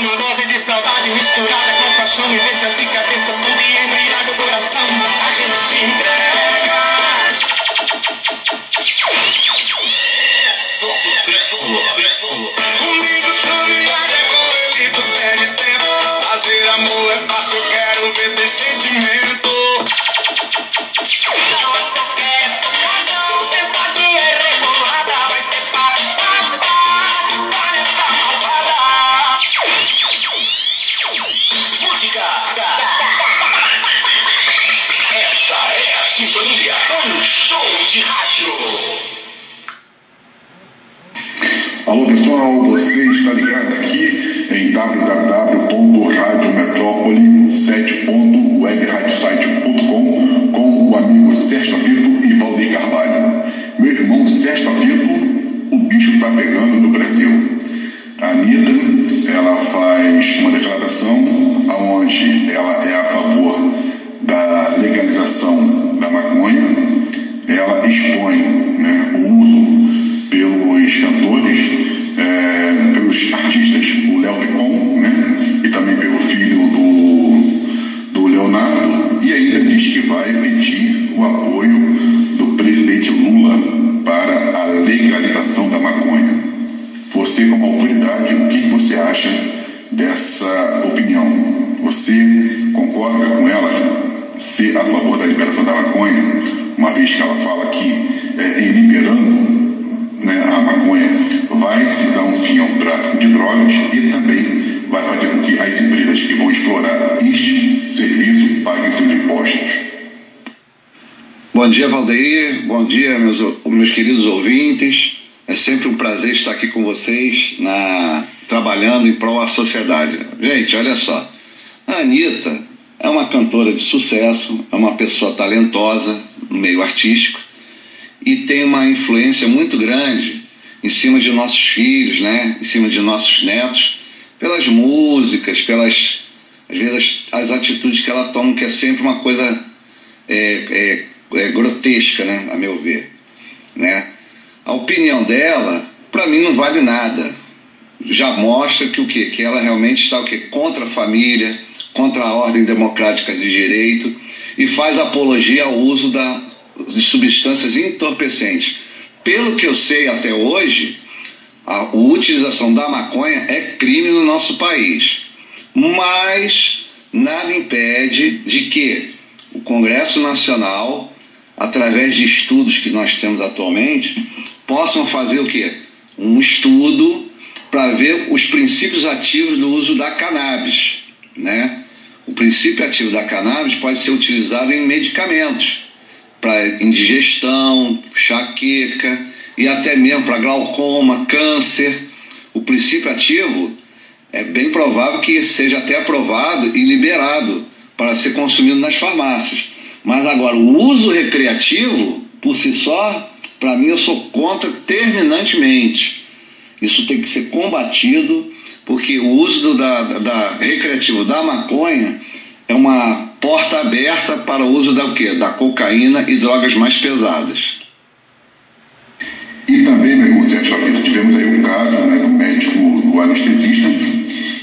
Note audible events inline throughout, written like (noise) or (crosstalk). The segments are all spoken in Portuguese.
Uma dose de saudade misturada com paixão me deixa de cabeça tudo e embriaga o coração. A gente se entrega. Só sucesso, sucesso. Comigo tudo pessoal, você está ligado aqui em www.radiometrópole7.webradiosite.com com o amigo Sérgio Apito e Valdir Carvalho. Meu irmão Sérgio Apito, o bicho está pegando no Brasil. A Anitta, ela faz uma declaração onde ela é a favor da legalização da maconha, ela expõe né, o uso pelos cantores, pelos artistas, o Léo Picon, né, e também pelo filho do, do Leonardo, e ainda diz que vai pedir o apoio do presidente Lula para a legalização da maconha. Você, como autoridade, o que você acha dessa opinião? Você concorda com ela ser a favor da liberação da maconha, uma vez que ela fala que é, em liberando né, a maconha vai se dar um fim ao tráfico de drogas e também vai fazer com que as empresas que vão explorar este serviço paguem seus impostos. Bom dia, Valdeir. Bom dia, meus, meus queridos ouvintes. É sempre um prazer estar aqui com vocês, na, trabalhando em prol da sociedade. Gente, olha só. A Anitta é uma cantora de sucesso, é uma pessoa talentosa no meio artístico e tem uma influência muito grande em cima de nossos filhos, né? em cima de nossos netos, pelas músicas, pelas às vezes as, as atitudes que ela toma, que é sempre uma coisa é, é, é grotesca, né? a meu ver. Né? A opinião dela, para mim, não vale nada. Já mostra que o quê? Que ela realmente está o quê? contra a família, contra a ordem democrática de direito e faz apologia ao uso da, de substâncias entorpecentes. Pelo que eu sei até hoje, a utilização da maconha é crime no nosso país. Mas nada impede de que o Congresso Nacional, através de estudos que nós temos atualmente, possam fazer o quê? Um estudo para ver os princípios ativos do uso da cannabis, né? O princípio ativo da cannabis pode ser utilizado em medicamentos para indigestão, enxaqueca e até mesmo para glaucoma, câncer. O princípio ativo é bem provável que seja até aprovado e liberado para ser consumido nas farmácias. Mas agora, o uso recreativo, por si só, para mim eu sou contra terminantemente. Isso tem que ser combatido, porque o uso do, da, da recreativo da maconha é uma aberta para o uso da o quê? Da cocaína e drogas mais pesadas. E também, meu irmão Sérgio Lapito, tivemos aí um caso né, do médico, do anestesista,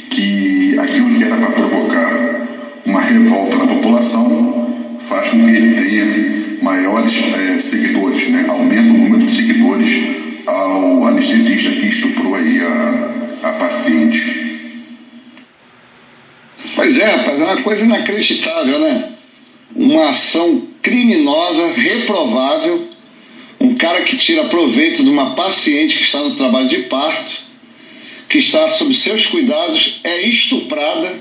que aquilo que era para provocar uma revolta na população faz com que ele tenha maiores é, seguidores, né? aumenta o número de seguidores ao anestesista que estuprou aí a, a paciente. Pois é, rapaz, é uma coisa inacreditável, né? Uma ação criminosa, reprovável, um cara que tira proveito de uma paciente que está no trabalho de parto, que está sob seus cuidados, é estuprada,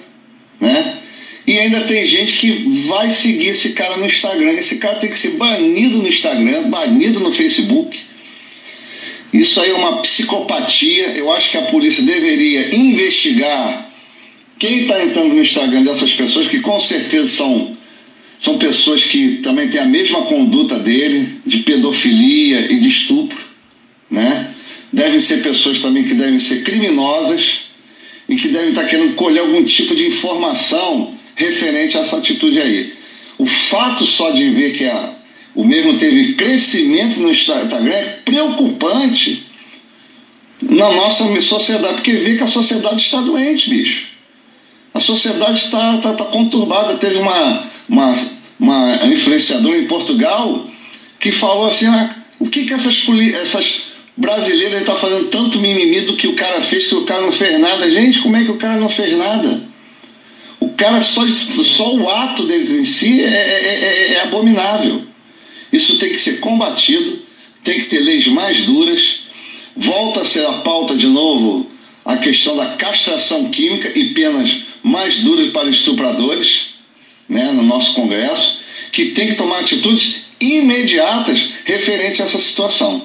né? E ainda tem gente que vai seguir esse cara no Instagram. Esse cara tem que ser banido no Instagram, banido no Facebook. Isso aí é uma psicopatia. Eu acho que a polícia deveria investigar quem está entrando no Instagram dessas pessoas, que com certeza são, são pessoas que também têm a mesma conduta dele, de pedofilia e de estupro, né? Devem ser pessoas também que devem ser criminosas e que devem estar tá querendo colher algum tipo de informação referente a essa atitude aí. O fato só de ver que a, o mesmo teve crescimento no Instagram é preocupante na nossa sociedade, porque vê que a sociedade está doente, bicho. A sociedade está, está, está conturbada. Teve uma, uma, uma influenciadora em Portugal que falou assim: ah, o que, que essas, essas brasileiras estão tá fazendo tanto mimimi do que o cara fez, que o cara não fez nada? Gente, como é que o cara não fez nada? O cara, só, só o ato dele em si é, é, é, é abominável. Isso tem que ser combatido, tem que ter leis mais duras. Volta a ser a pauta de novo a questão da castração química e penas mais duras para estupradores, né, no nosso Congresso, que tem que tomar atitudes imediatas referente a essa situação.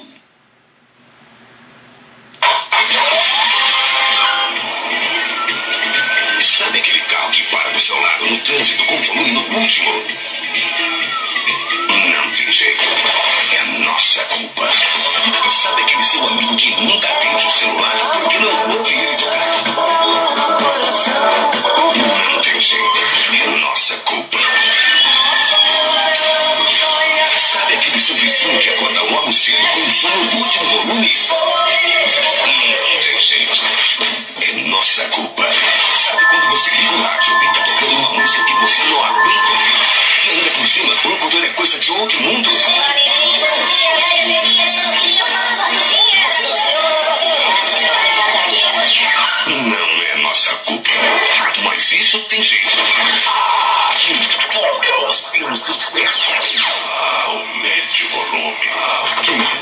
Sabe aquele carro que para do seu lado no trânsito com volume no último? Não tem jeito. É nossa culpa. Sabe aquele seu amigo que nunca atende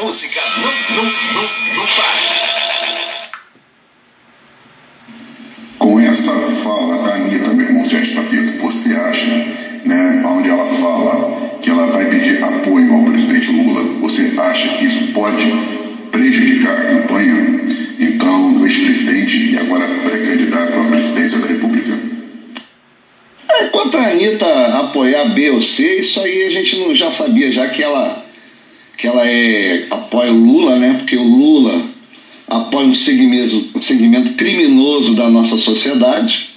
música não, não, não, não para. Com essa fala da Anitta, meu irmão Sérgio Papito, você acha, né, onde ela fala que ela vai pedir apoio ao presidente Lula, você acha que isso pode prejudicar a campanha, então, do ex-presidente e agora pré-candidato à presidência da República? É, quanto a Anitta apoiar B ou C, isso aí a gente não, já sabia já que ela, que ela é, apoia o Lula, né? Porque o Lula apoia um segmento, um segmento criminoso da nossa sociedade,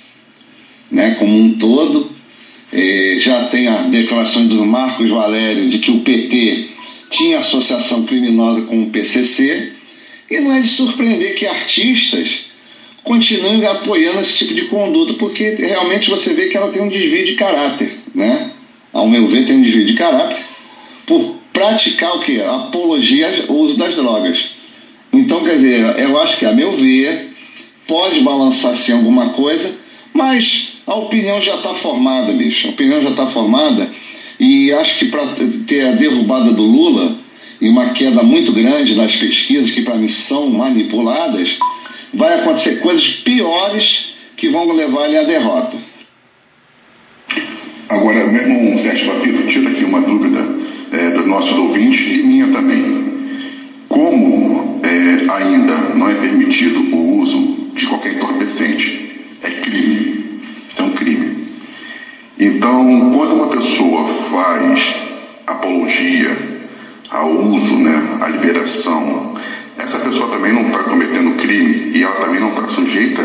né? Como um todo. É, já tem a declaração do Marcos Valério de que o PT tinha associação criminosa com o PCC, e não é de surpreender que artistas continuem apoiando esse tipo de conduta, porque realmente você vê que ela tem um desvio de caráter, né? Ao meu ver, tem um desvio de caráter por praticar o que? Apologia ao uso das drogas. Então, quer dizer, eu acho que, a meu ver, pode balançar sim alguma coisa, mas a opinião já está formada, bicho. A opinião já está formada e acho que para ter a derrubada do Lula e uma queda muito grande nas pesquisas, que para mim são manipuladas, vai acontecer coisas piores que vão levar ele à derrota. Agora, meu irmão Sérgio Papito, tira aqui uma dúvida é, dos nossos ouvintes e minha também. Como é, ainda não é permitido o uso de qualquer entorpecente, é crime. Isso é um crime. Então, quando uma pessoa faz apologia ao uso, né, à liberação, essa pessoa também não está cometendo crime e ela também não está sujeita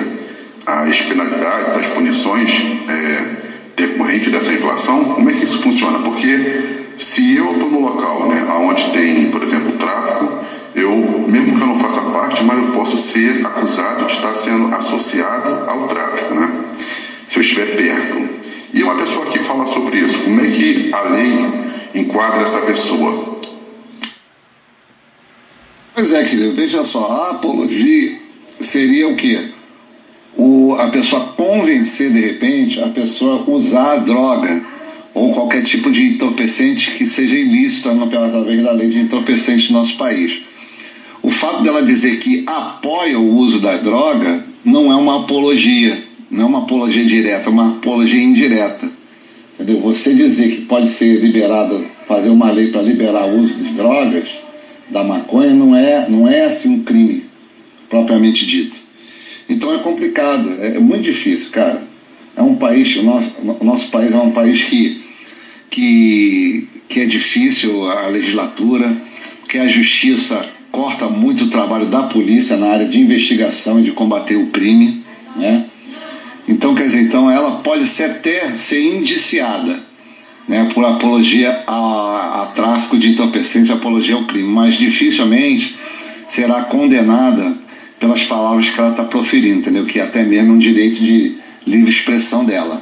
às penalidades, às punições é, decorrentes dessa inflação? Como é que isso funciona? Porque se eu estou no local né, onde tem, por exemplo, tráfico, eu, mesmo que eu não faça parte, mas eu posso ser acusado de estar sendo associado ao tráfico, né? Se eu estiver perto. E uma pessoa que fala sobre isso, como é que a lei enquadra essa pessoa? Pois é, querido, veja só, a apologia seria o quê? O, a pessoa convencer de repente a pessoa usar a droga ou qualquer tipo de entorpecente que seja ilícito através da lei de entorpecente no nosso país. O fato dela dizer que apoia o uso da droga não é uma apologia, não é uma apologia direta, é uma apologia indireta. Entendeu? Você dizer que pode ser liberado, fazer uma lei para liberar o uso de drogas, da maconha, não é, não é assim um crime propriamente dito. Então é complicado, é, é muito difícil, cara. É um país, o nosso, o nosso país é um país que, que, que é difícil a legislatura, que a justiça corta muito o trabalho da polícia na área de investigação e de combater o crime, né? Então, quer dizer, então ela pode ser até ser indiciada, né, por apologia a, a tráfico de entorpecentes, apologia ao crime, mas dificilmente será condenada pelas palavras que ela está proferindo, entendeu? Que é até mesmo um direito de livre expressão dela.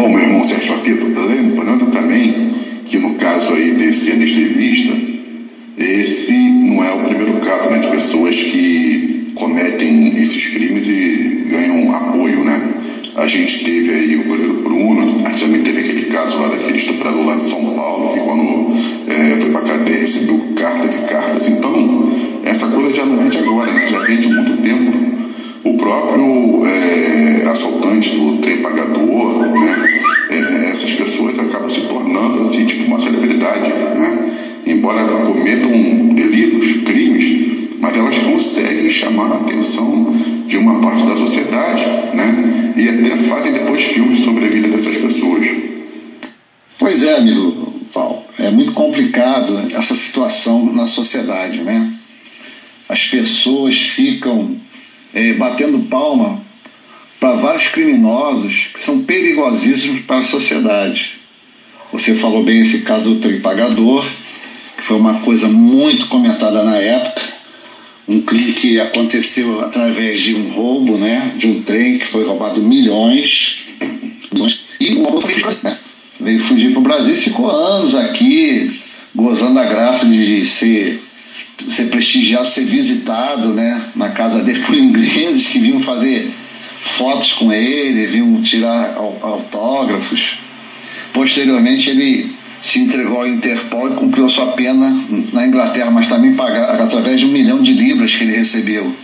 Bom, meu irmão Sérgio Apito, lembrando também que no caso aí desse anestesista, esse não é o primeiro caso né, de pessoas que cometem esses crimes e ganham apoio, né? A gente teve aí o goleiro Bruno, a gente também teve aquele caso lá daquele estuprador lá de São Paulo, que quando é, foi pra cadeia recebeu cartas e cartas. Então, essa coisa já não é de agora, né? já vem de muito tempo. O próprio é, assaltante do trem pagador, né? É, essas pessoas acabam se tornando assim, tipo uma celebridade, né? Embora cometam delitos, crimes, mas elas conseguem chamar a atenção de uma parte da sociedade, né? E até fazem depois filmes sobre a vida dessas pessoas. Pois é, amigo Paulo, é muito complicado essa situação na sociedade, né? As pessoas ficam é, batendo palma para vários criminosos que são perigosíssimos para a sociedade. Você falou bem esse caso do trem pagador, que foi uma coisa muito comentada na época. Um crime que aconteceu através de um roubo, né, de um trem que foi roubado milhões, e o roubo foi veio fugir para o Brasil e ficou anos aqui, gozando a graça de ser, ser prestigiado, ser visitado, né, na casa dele por (laughs) ingleses que vinham fazer fotos com ele, vinham tirar autógrafos. Posteriormente ele se entregou ao Interpol e cumpriu sua pena na Inglaterra, mas também pagar, através de um milhão de libras que ele recebeu.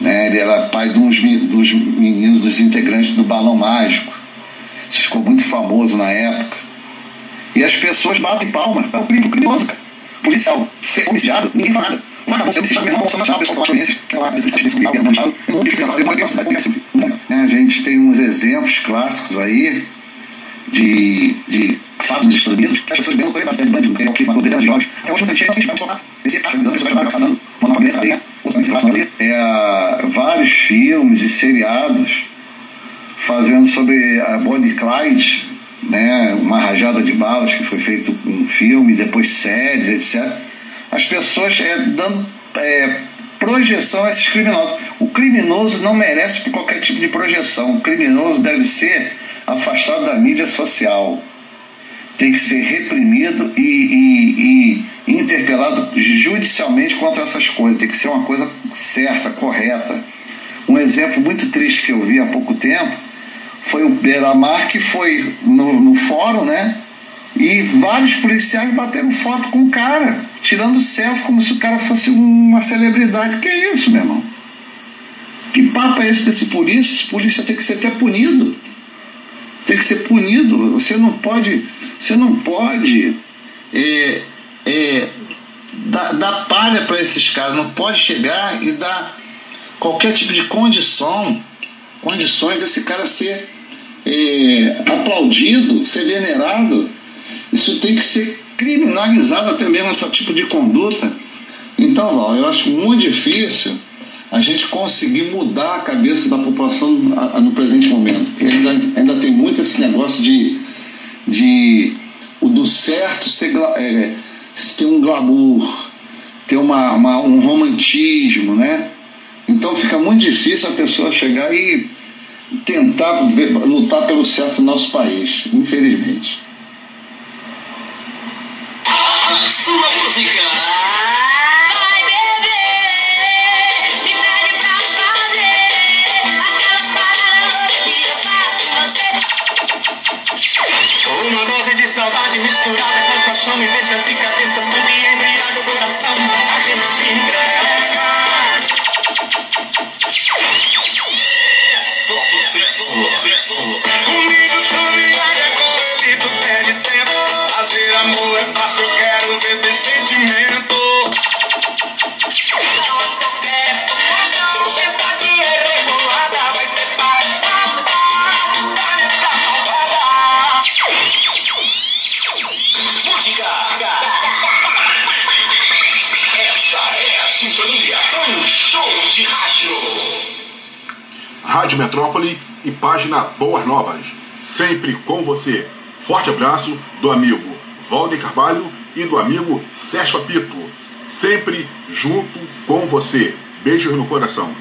Né? Ele era pai de uns, dos meninos, dos integrantes do Balão Mágico. Isso ficou muito famoso na época. E as pessoas batem palma. É o crime criminoso, cara. Policial, ser homicidiado, ninguém fala nada. Vagabundo, ser homicidiado, não, Bolsa Nacional, pessoal da experiência, a gente tem uns exemplos clássicos aí de, de fatos dos Estados Unidos, as pessoas bem coisa bastante bandido, tem o que matou dezenas de jovens. Até hoje não tem chega a Bolsonaro. Esse cara, anos, pessoas passando, uma nova cadeia, outra cadeia. É, vários filmes e seriados fazendo sobre a Bonnie Clyde, né, uma rajada de balas que foi feito um filme, depois séries, etc. As pessoas é, dando é, projeção a esses criminosos. O criminoso não merece qualquer tipo de projeção. O criminoso deve ser afastado da mídia social tem que ser reprimido e, e, e, interpelado judicialmente contra essas coisas. Tem que ser uma coisa certa, correta. Um exemplo muito triste que eu vi há pouco tempo foi o Beiramar que foi no, no fórum, né? E vários policiais bateram foto com o cara, tirando selfie como se o cara fosse uma celebridade. Que é isso, meu irmão? Que papo é esse desse polícia? Esse polícia tem que ser até punido. Tem que ser punido. Você não pode você não pode é, é, dar, dar palha para esses caras, não pode chegar e dar qualquer tipo de condição, condições desse cara ser é, aplaudido, ser venerado. Isso tem que ser criminalizado até mesmo esse tipo de conduta. Então, Val, eu acho muito difícil a gente conseguir mudar a cabeça da população no presente momento. Porque ainda, ainda tem muito esse negócio de de o do certo ser, é, ter um glamour, ter uma, uma, um romantismo, né? Então fica muito difícil a pessoa chegar e tentar ver, lutar pelo certo no nosso país, infelizmente. Sua música. Uma dose de saudade misturada com paixão me deixa de cabeça e embriaga o coração. A gente se entrega. Só sucesso, Rádio Metrópole e página Boas Novas. Sempre com você. Forte abraço do amigo Valde Carvalho e do amigo Sérgio Apito. sempre junto com você. Beijos no coração.